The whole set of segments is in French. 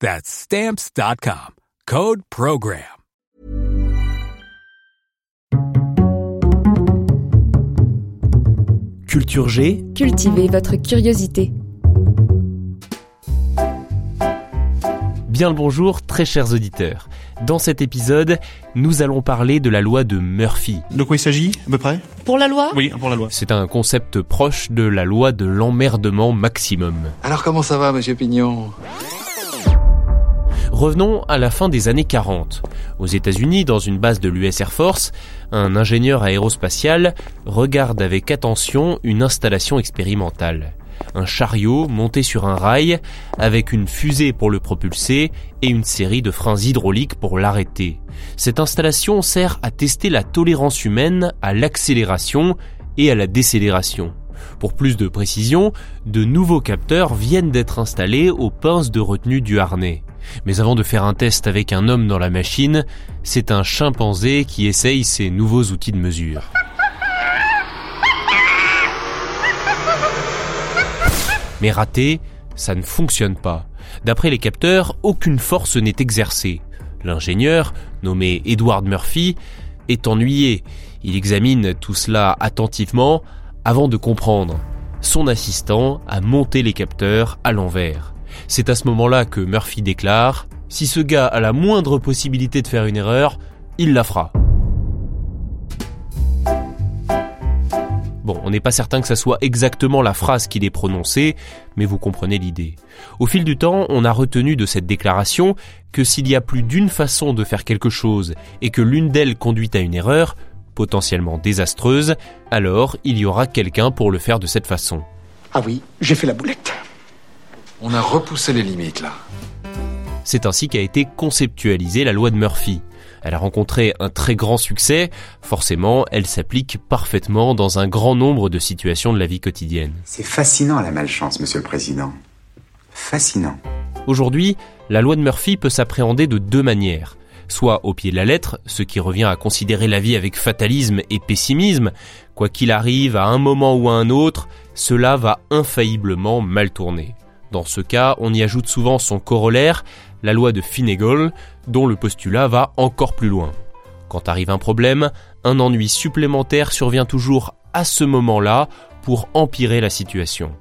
That's Stamps.com. Code PROGRAM. Culture G, Cultivez votre curiosité. bien le bonjour très chers auditeurs. Dans cet épisode, nous allons parler de la loi de Murphy. De quoi il s'agit, à peu près? Pour la loi? Oui, pour la loi. C'est un concept proche de la loi de l'emmerdement maximum. Alors comment ça va, monsieur Pignon? Revenons à la fin des années 40. Aux États-Unis, dans une base de l'US Air Force, un ingénieur aérospatial regarde avec attention une installation expérimentale. Un chariot monté sur un rail avec une fusée pour le propulser et une série de freins hydrauliques pour l'arrêter. Cette installation sert à tester la tolérance humaine à l'accélération et à la décélération. Pour plus de précision, de nouveaux capteurs viennent d'être installés aux pinces de retenue du harnais. Mais avant de faire un test avec un homme dans la machine, c'est un chimpanzé qui essaye ces nouveaux outils de mesure. Mais raté, ça ne fonctionne pas. D'après les capteurs, aucune force n'est exercée. L'ingénieur, nommé Edward Murphy, est ennuyé. Il examine tout cela attentivement avant de comprendre. Son assistant a monté les capteurs à l'envers. C'est à ce moment-là que Murphy déclare ⁇ Si ce gars a la moindre possibilité de faire une erreur, il la fera ⁇ Bon, on n'est pas certain que ça soit exactement la phrase qu'il ait prononcée, mais vous comprenez l'idée. Au fil du temps, on a retenu de cette déclaration que s'il y a plus d'une façon de faire quelque chose et que l'une d'elles conduit à une erreur, potentiellement désastreuse, alors il y aura quelqu'un pour le faire de cette façon. Ah oui, j'ai fait la boulette. On a repoussé les limites là. C'est ainsi qu'a été conceptualisée la loi de Murphy. Elle a rencontré un très grand succès, forcément elle s'applique parfaitement dans un grand nombre de situations de la vie quotidienne. C'est fascinant la malchance, Monsieur le Président. Fascinant. Aujourd'hui, la loi de Murphy peut s'appréhender de deux manières. Soit au pied de la lettre, ce qui revient à considérer la vie avec fatalisme et pessimisme, quoi qu'il arrive à un moment ou à un autre, cela va infailliblement mal tourner. Dans ce cas, on y ajoute souvent son corollaire, la loi de Finnegal, dont le postulat va encore plus loin. Quand arrive un problème, un ennui supplémentaire survient toujours à ce moment-là pour empirer la situation.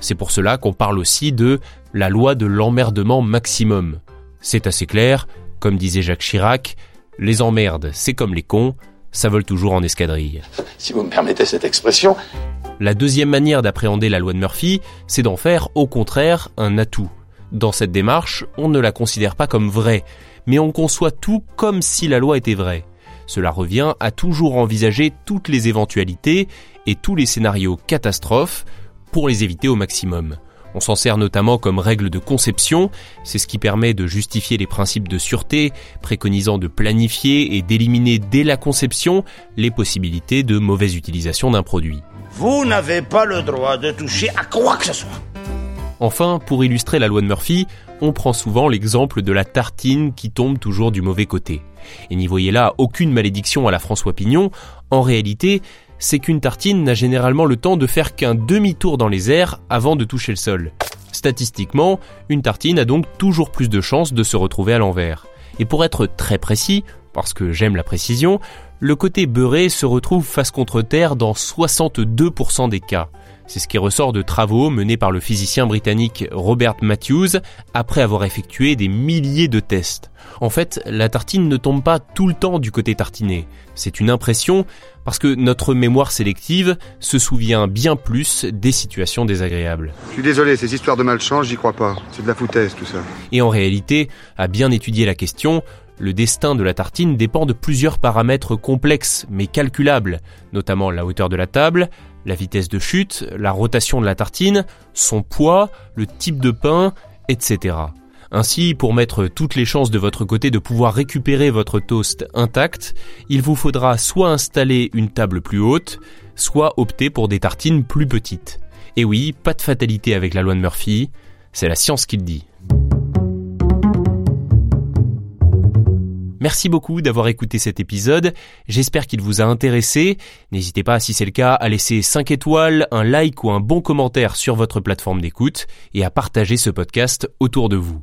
C'est pour cela qu'on parle aussi de la loi de l'emmerdement maximum. C'est assez clair, comme disait Jacques Chirac, les emmerdes, c'est comme les cons, ça vole toujours en escadrille. Si vous me permettez cette expression. La deuxième manière d'appréhender la loi de Murphy, c'est d'en faire au contraire un atout. Dans cette démarche, on ne la considère pas comme vraie, mais on conçoit tout comme si la loi était vraie. Cela revient à toujours envisager toutes les éventualités et tous les scénarios catastrophes pour les éviter au maximum. On s'en sert notamment comme règle de conception, c'est ce qui permet de justifier les principes de sûreté, préconisant de planifier et d'éliminer dès la conception les possibilités de mauvaise utilisation d'un produit. Vous n'avez pas le droit de toucher à quoi que ce soit. Enfin, pour illustrer la loi de Murphy, on prend souvent l'exemple de la tartine qui tombe toujours du mauvais côté. Et n'y voyez là aucune malédiction à la François Pignon, en réalité, c'est qu'une tartine n'a généralement le temps de faire qu'un demi-tour dans les airs avant de toucher le sol. Statistiquement, une tartine a donc toujours plus de chances de se retrouver à l'envers. Et pour être très précis, parce que j'aime la précision, le côté beurré se retrouve face contre terre dans 62% des cas. C'est ce qui ressort de travaux menés par le physicien britannique Robert Matthews après avoir effectué des milliers de tests. En fait, la tartine ne tombe pas tout le temps du côté tartiné. C'est une impression parce que notre mémoire sélective se souvient bien plus des situations désagréables. Je suis désolé, ces histoires de malchance, j'y crois pas. C'est de la foutaise tout ça. Et en réalité, à bien étudier la question, le destin de la tartine dépend de plusieurs paramètres complexes mais calculables, notamment la hauteur de la table, la vitesse de chute, la rotation de la tartine, son poids, le type de pain, etc. Ainsi, pour mettre toutes les chances de votre côté de pouvoir récupérer votre toast intact, il vous faudra soit installer une table plus haute, soit opter pour des tartines plus petites. Et oui, pas de fatalité avec la loi de Murphy, c'est la science qui le dit. Merci beaucoup d'avoir écouté cet épisode. J'espère qu'il vous a intéressé. N'hésitez pas, si c'est le cas, à laisser 5 étoiles, un like ou un bon commentaire sur votre plateforme d'écoute et à partager ce podcast autour de vous.